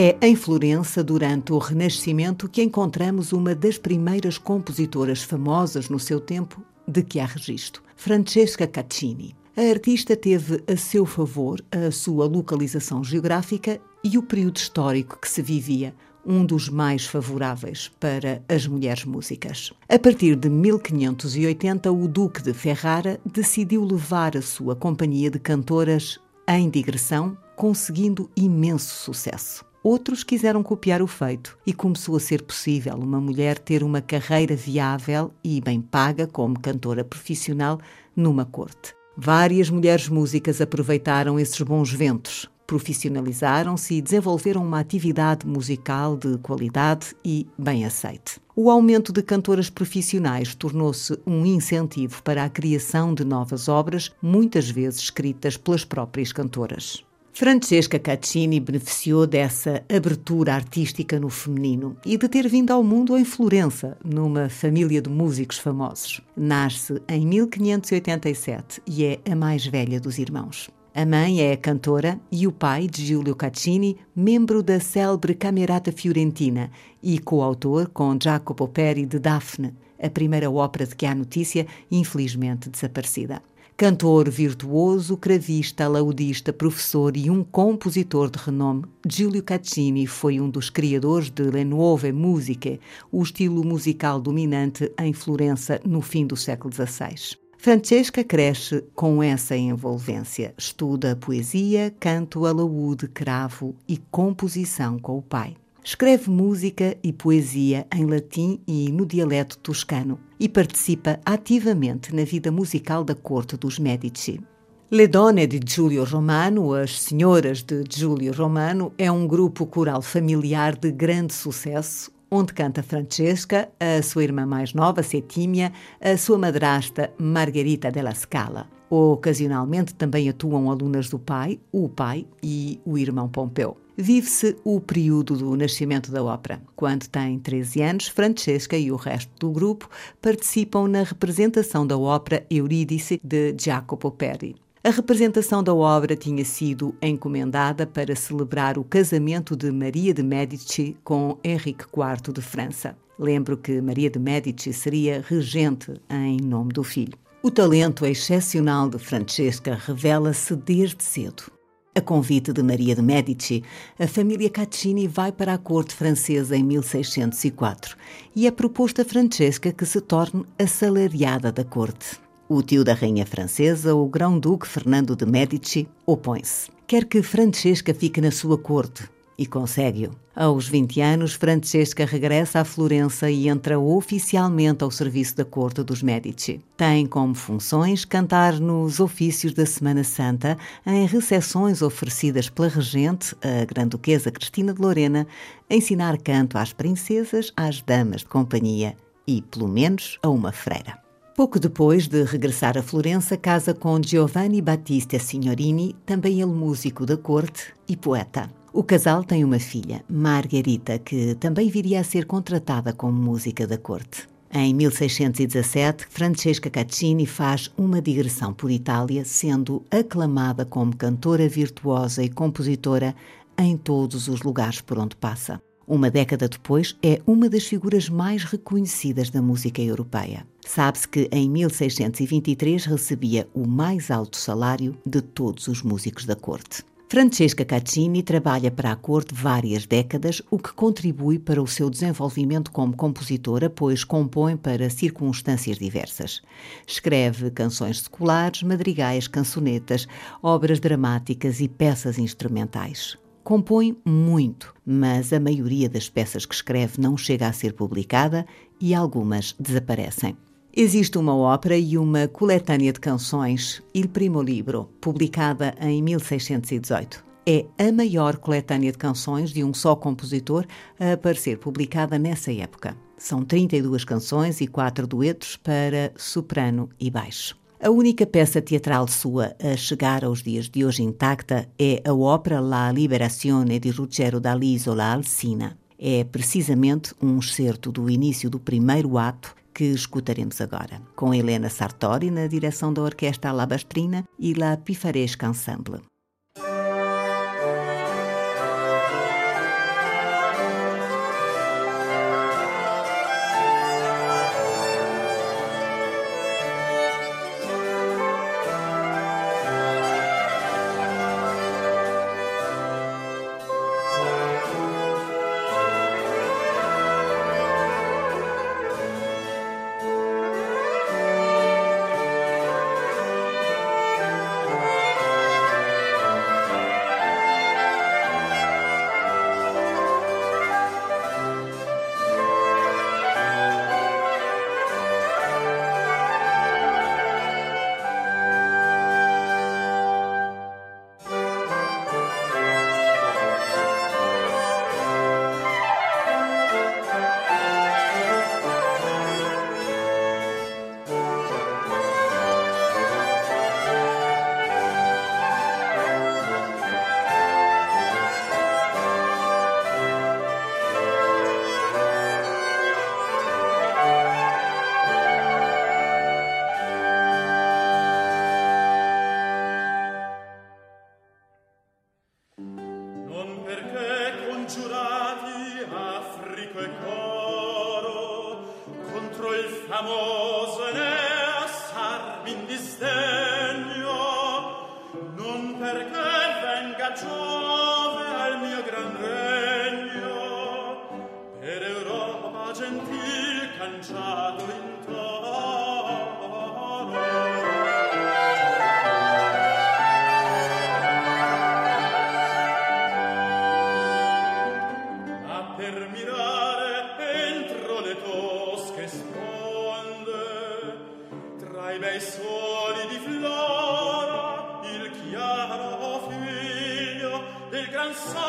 É em Florença, durante o Renascimento, que encontramos uma das primeiras compositoras famosas no seu tempo de que há registro, Francesca Caccini. A artista teve a seu favor a sua localização geográfica e o período histórico que se vivia, um dos mais favoráveis para as mulheres músicas. A partir de 1580, o Duque de Ferrara decidiu levar a sua companhia de cantoras em digressão, conseguindo imenso sucesso. Outros quiseram copiar o feito e começou a ser possível uma mulher ter uma carreira viável e bem paga como cantora profissional numa corte. Várias mulheres músicas aproveitaram esses bons ventos, profissionalizaram-se e desenvolveram uma atividade musical de qualidade e bem aceite. O aumento de cantoras profissionais tornou-se um incentivo para a criação de novas obras, muitas vezes escritas pelas próprias cantoras. Francesca Caccini beneficiou dessa abertura artística no feminino e de ter vindo ao mundo em Florença, numa família de músicos famosos. Nasce em 1587 e é a mais velha dos irmãos. A mãe é cantora e o pai, de Giulio Caccini, membro da célebre Camerata Fiorentina e coautor com Jacopo Peri de Daphne, a primeira ópera de que há notícia, infelizmente desaparecida. Cantor virtuoso, cravista, laudista, professor e um compositor de renome, Giulio Caccini foi um dos criadores de Le Nuove Musiche, o estilo musical dominante em Florença no fim do século XVI. Francesca cresce com essa envolvência. Estuda poesia, canto, alaúde, cravo e composição com o pai. Escreve música e poesia em latim e no dialeto toscano e participa ativamente na vida musical da corte dos Medici. Le Donne de Giulio Romano, As Senhoras de Giulio Romano, é um grupo coral familiar de grande sucesso, onde canta Francesca, a sua irmã mais nova, Setimia, a sua madrasta, Margherita della Scala. Ocasionalmente também atuam alunas do pai, o pai e o irmão Pompeu vive-se o período do nascimento da ópera. Quando tem 13 anos, Francesca e o resto do grupo participam na representação da ópera Eurídice de Jacopo Peri. A representação da obra tinha sido encomendada para celebrar o casamento de Maria de Medici com Henrique IV de França. Lembro que Maria de Medici seria regente em nome do filho. O talento excepcional de Francesca revela-se desde cedo. A convite de Maria de Medici, a família Caccini vai para a corte francesa em 1604 e é proposta a Francesca que se torne assalariada da corte. O tio da rainha francesa, o grão-duque Fernando de Medici, opõe-se. Quer que Francesca fique na sua corte, e consegue-o. Aos 20 anos, Francesca regressa a Florença e entra oficialmente ao serviço da corte dos Medici. Tem como funções cantar nos ofícios da Semana Santa, em recepções oferecidas pela regente, a Grande-Duquesa Cristina de Lorena, ensinar canto às princesas, às damas de companhia e, pelo menos, a uma freira. Pouco depois de regressar a Florença, casa com Giovanni Battista Signorini, também ele músico da corte e poeta. O casal tem uma filha, Margarita, que também viria a ser contratada como música da corte. Em 1617, Francesca Caccini faz uma digressão por Itália, sendo aclamada como cantora virtuosa e compositora em todos os lugares por onde passa. Uma década depois, é uma das figuras mais reconhecidas da música europeia. Sabe-se que em 1623 recebia o mais alto salário de todos os músicos da corte. Francesca Caccini trabalha para a corte várias décadas, o que contribui para o seu desenvolvimento como compositora, pois compõe para circunstâncias diversas. Escreve canções seculares, madrigais, cançonetas, obras dramáticas e peças instrumentais. Compõe muito, mas a maioria das peças que escreve não chega a ser publicada e algumas desaparecem. Existe uma ópera e uma coletânea de canções, Il Primo Libro, publicada em 1618. É a maior coletânea de canções de um só compositor a aparecer publicada nessa época. São 32 canções e quatro duetos para soprano e baixo. A única peça teatral sua a chegar aos dias de hoje intacta é a ópera La Liberazione di Ruggero dall'Isola Alcina. É precisamente um excerto do início do primeiro ato que escutaremos agora, com Helena Sartori na direção da Orquestra Alabastrina e La Pifaresca Ensemble. famoso ne assarmi in disdegno non perché venga Giove al mio gran regno per Europa gentil canciare danza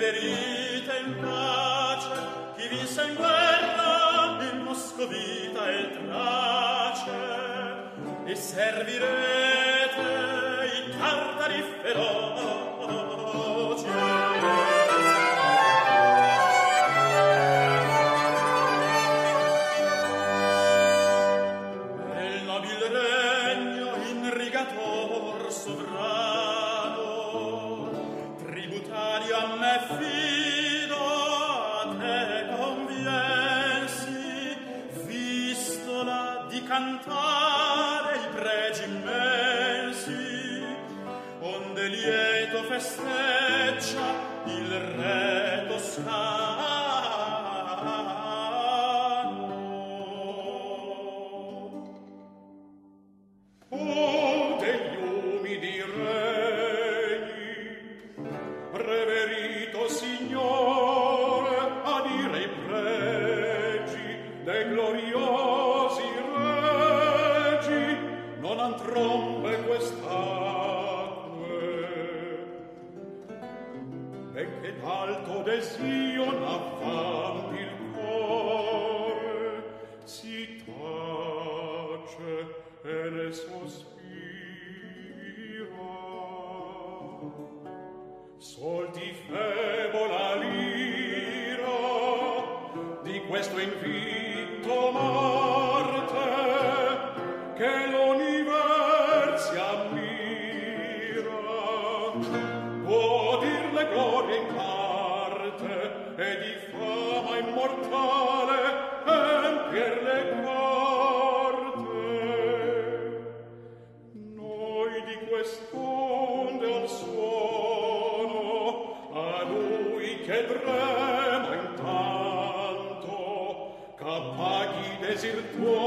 verite in pace chi vinse moscovita e il trace. E servirete i tartari feroci festeggia oh, signore, a dire i pregi dei gloriosi regi, non han trombe quest'anno, de Sion avanti il cor si tace e ne sospira. Sol di febola lira di questo invito mai trema intanto, capaghi desir tuo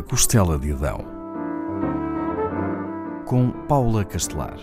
da Costela de Adão, com Paula Castelar.